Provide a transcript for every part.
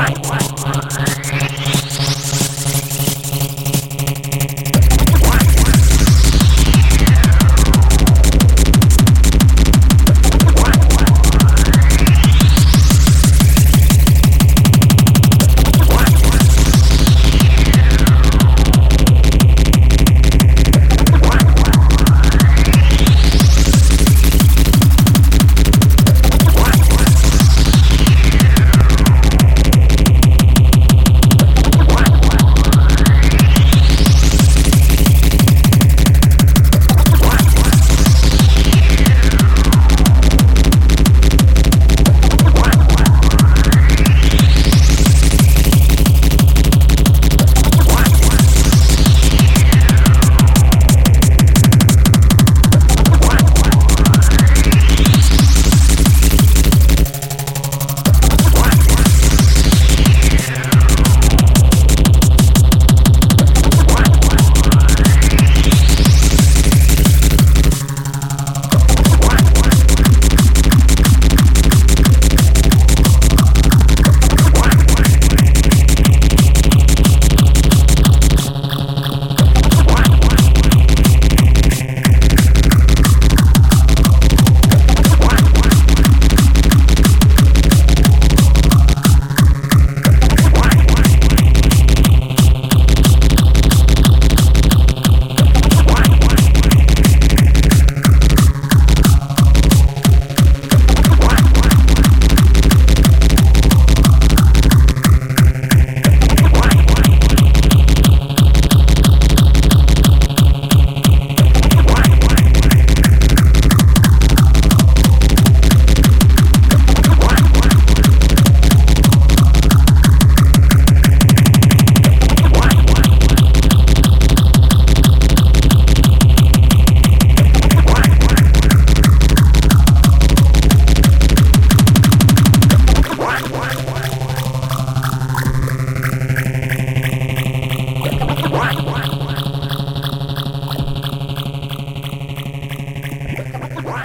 wine.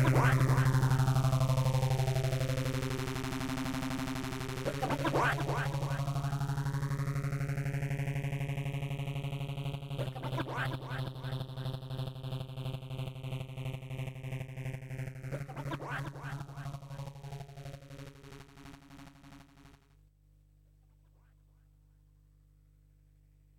one.